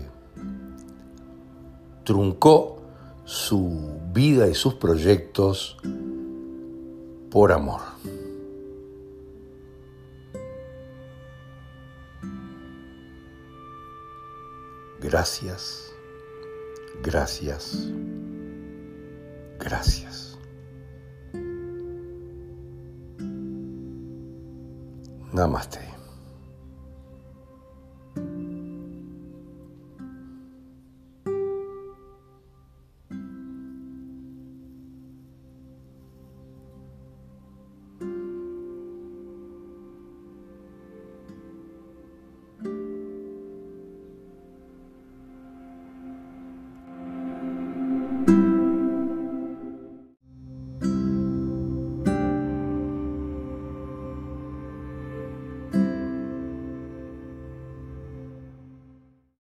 truncó su vida y sus proyectos por amor. Gracias Gracias. Gracias. ナマステ